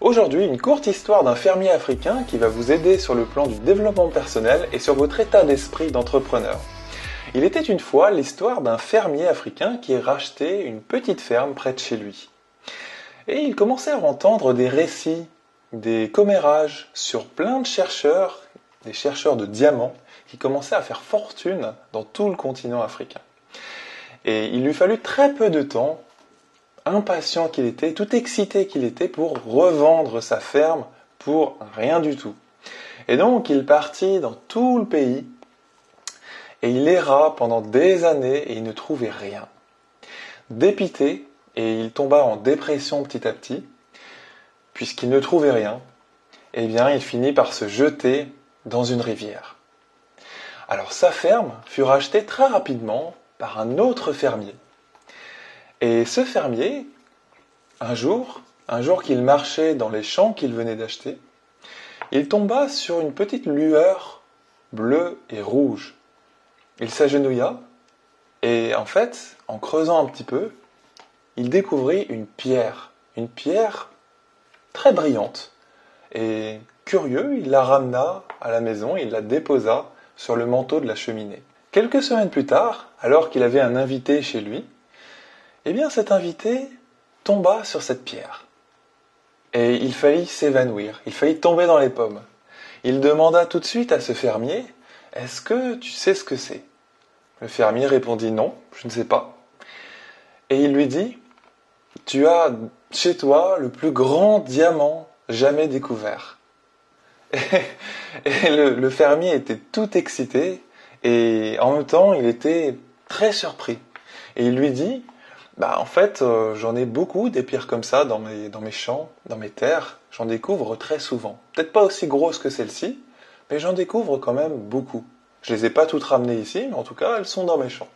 Aujourd'hui, une courte histoire d'un fermier africain qui va vous aider sur le plan du développement personnel et sur votre état d'esprit d'entrepreneur. Il était une fois l'histoire d'un fermier africain qui rachetait une petite ferme près de chez lui. Et il commençait à entendre des récits, des commérages sur plein de chercheurs, des chercheurs de diamants, qui commençaient à faire fortune dans tout le continent africain. Et il lui fallut très peu de temps impatient qu'il était, tout excité qu'il était pour revendre sa ferme pour rien du tout. Et donc il partit dans tout le pays et il erra pendant des années et il ne trouvait rien. Dépité, et il tomba en dépression petit à petit, puisqu'il ne trouvait rien, eh bien il finit par se jeter dans une rivière. Alors sa ferme fut rachetée très rapidement par un autre fermier et ce fermier, un jour, un jour qu'il marchait dans les champs qu'il venait d'acheter, il tomba sur une petite lueur bleue et rouge. Il s'agenouilla et en fait, en creusant un petit peu, il découvrit une pierre, une pierre très brillante. Et curieux, il la ramena à la maison, il la déposa sur le manteau de la cheminée. Quelques semaines plus tard, alors qu'il avait un invité chez lui, eh bien cet invité tomba sur cette pierre. Et il faillit s'évanouir, il faillit tomber dans les pommes. Il demanda tout de suite à ce fermier, Est-ce que tu sais ce que c'est? Le fermier répondit Non, je ne sais pas. Et il lui dit, Tu as chez toi le plus grand diamant jamais découvert. Et, le, le fermier était tout excité et en même temps il était très surpris. Et il lui dit, bah, en fait, euh, j'en ai beaucoup des pierres comme ça dans mes, champs, dans mes terres. J'en découvre très souvent. Peut-être pas aussi grosses que celle-ci, mais j'en découvre quand même beaucoup. Je les ai pas toutes ramenées ici, mais en tout cas, elles sont dans mes champs.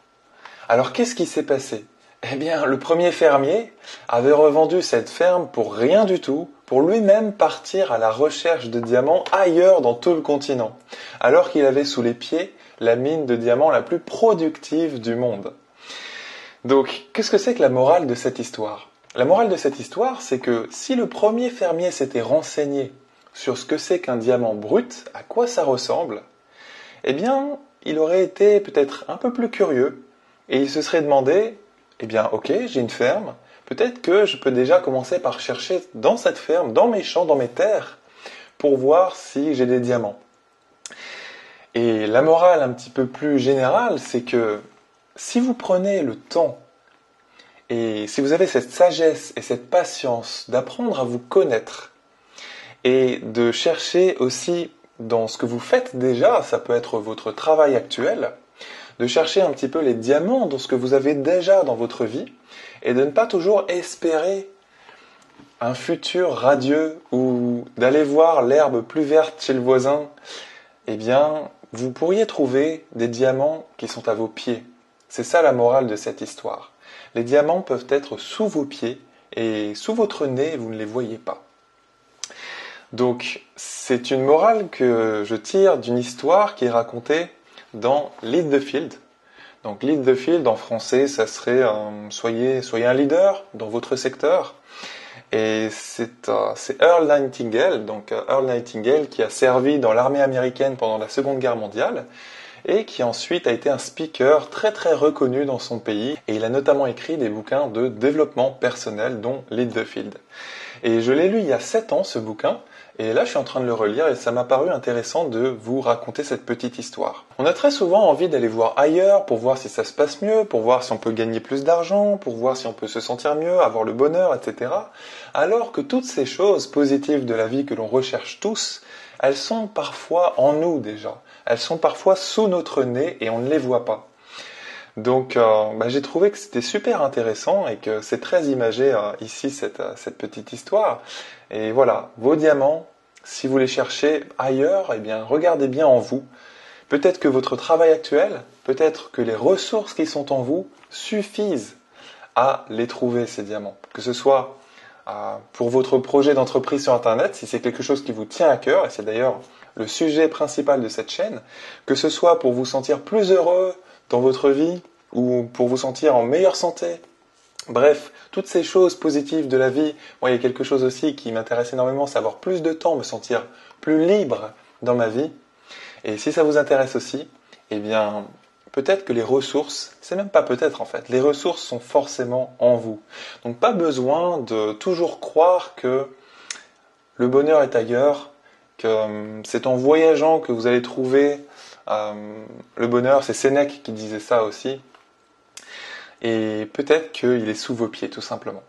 Alors, qu'est-ce qui s'est passé? Eh bien, le premier fermier avait revendu cette ferme pour rien du tout, pour lui-même partir à la recherche de diamants ailleurs dans tout le continent, alors qu'il avait sous les pieds la mine de diamants la plus productive du monde. Donc, qu'est-ce que c'est que la morale de cette histoire? La morale de cette histoire, c'est que si le premier fermier s'était renseigné sur ce que c'est qu'un diamant brut, à quoi ça ressemble, eh bien, il aurait été peut-être un peu plus curieux et il se serait demandé, eh bien, ok, j'ai une ferme, peut-être que je peux déjà commencer par chercher dans cette ferme, dans mes champs, dans mes terres, pour voir si j'ai des diamants. Et la morale un petit peu plus générale, c'est que si vous prenez le temps et si vous avez cette sagesse et cette patience d'apprendre à vous connaître et de chercher aussi dans ce que vous faites déjà, ça peut être votre travail actuel, de chercher un petit peu les diamants dans ce que vous avez déjà dans votre vie et de ne pas toujours espérer un futur radieux ou d'aller voir l'herbe plus verte chez le voisin, eh bien, vous pourriez trouver des diamants qui sont à vos pieds. C'est ça la morale de cette histoire. Les diamants peuvent être sous vos pieds et sous votre nez, vous ne les voyez pas. Donc, c'est une morale que je tire d'une histoire qui est racontée dans Lead the Field. Donc, Lead the Field en français, ça serait soyez, soyez un leader dans votre secteur. Et c'est Earl Nightingale, donc euh, Earl Nightingale qui a servi dans l'armée américaine pendant la Seconde Guerre mondiale et qui ensuite a été un speaker très très reconnu dans son pays et il a notamment écrit des bouquins de développement personnel dont Lead the Field. Et je l'ai lu il y a 7 ans ce bouquin et là, je suis en train de le relire et ça m'a paru intéressant de vous raconter cette petite histoire. On a très souvent envie d'aller voir ailleurs pour voir si ça se passe mieux, pour voir si on peut gagner plus d'argent, pour voir si on peut se sentir mieux, avoir le bonheur, etc. Alors que toutes ces choses positives de la vie que l'on recherche tous, elles sont parfois en nous déjà. Elles sont parfois sous notre nez et on ne les voit pas. Donc euh, bah, j'ai trouvé que c'était super intéressant et que c'est très imagé euh, ici cette, euh, cette, petite histoire. Et voilà, vos diamants, si vous les cherchez ailleurs, eh bien regardez bien en vous. Peut-être que votre travail actuel, peut-être que les ressources qui sont en vous suffisent à les trouver ces diamants. Que ce soit pour votre projet d'entreprise sur Internet, si c'est quelque chose qui vous tient à cœur, et c'est d'ailleurs le sujet principal de cette chaîne, que ce soit pour vous sentir plus heureux dans votre vie ou pour vous sentir en meilleure santé, Bref, toutes ces choses positives de la vie, moi il y a quelque chose aussi qui m'intéresse énormément, c'est avoir plus de temps, me sentir plus libre dans ma vie. Et si ça vous intéresse aussi, eh bien, peut-être que les ressources, c'est même pas peut-être en fait, les ressources sont forcément en vous. Donc pas besoin de toujours croire que le bonheur est ailleurs, euh, c'est en voyageant que vous allez trouver euh, le bonheur. C'est Sénèque qui disait ça aussi. Et peut-être qu'il est sous vos pieds tout simplement.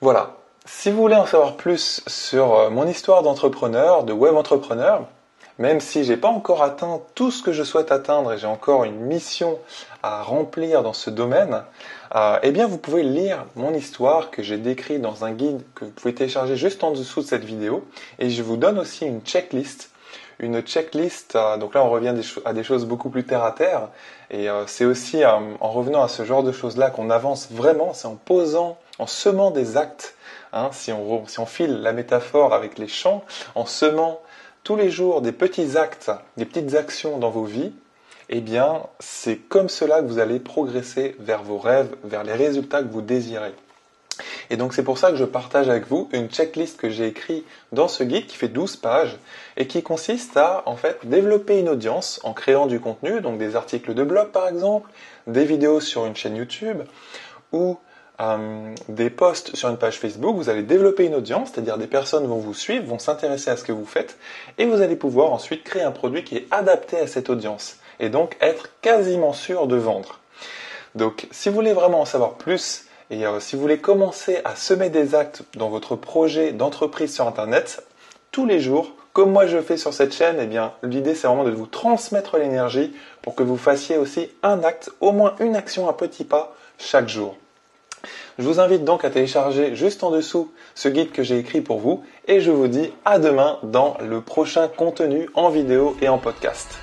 Voilà. Si vous voulez en savoir plus sur euh, mon histoire d'entrepreneur, de web entrepreneur, même si j'ai pas encore atteint tout ce que je souhaite atteindre et j'ai encore une mission à remplir dans ce domaine, euh, eh bien vous pouvez lire mon histoire que j'ai décrit dans un guide que vous pouvez télécharger juste en dessous de cette vidéo et je vous donne aussi une checklist une checklist. Euh, donc là, on revient à des choses beaucoup plus terre à terre. Et euh, c'est aussi en revenant à ce genre de choses-là qu'on avance vraiment. C'est en posant, en semant des actes. Hein, si, on, si on file la métaphore avec les champs, en semant tous les jours des petits actes, des petites actions dans vos vies, eh bien, c'est comme cela que vous allez progresser vers vos rêves, vers les résultats que vous désirez. Et donc c'est pour ça que je partage avec vous une checklist que j'ai écrite dans ce guide qui fait 12 pages et qui consiste à en fait développer une audience en créant du contenu, donc des articles de blog par exemple, des vidéos sur une chaîne YouTube ou euh, des posts sur une page Facebook, vous allez développer une audience, c'est-à-dire des personnes vont vous suivre, vont s'intéresser à ce que vous faites, et vous allez pouvoir ensuite créer un produit qui est adapté à cette audience, et donc être quasiment sûr de vendre. Donc si vous voulez vraiment en savoir plus, et euh, si vous voulez commencer à semer des actes dans votre projet d'entreprise sur Internet, tous les jours, comme moi je fais sur cette chaîne, eh bien l'idée c'est vraiment de vous transmettre l'énergie pour que vous fassiez aussi un acte, au moins une action, un petit pas chaque jour. Je vous invite donc à télécharger juste en dessous ce guide que j'ai écrit pour vous et je vous dis à demain dans le prochain contenu en vidéo et en podcast.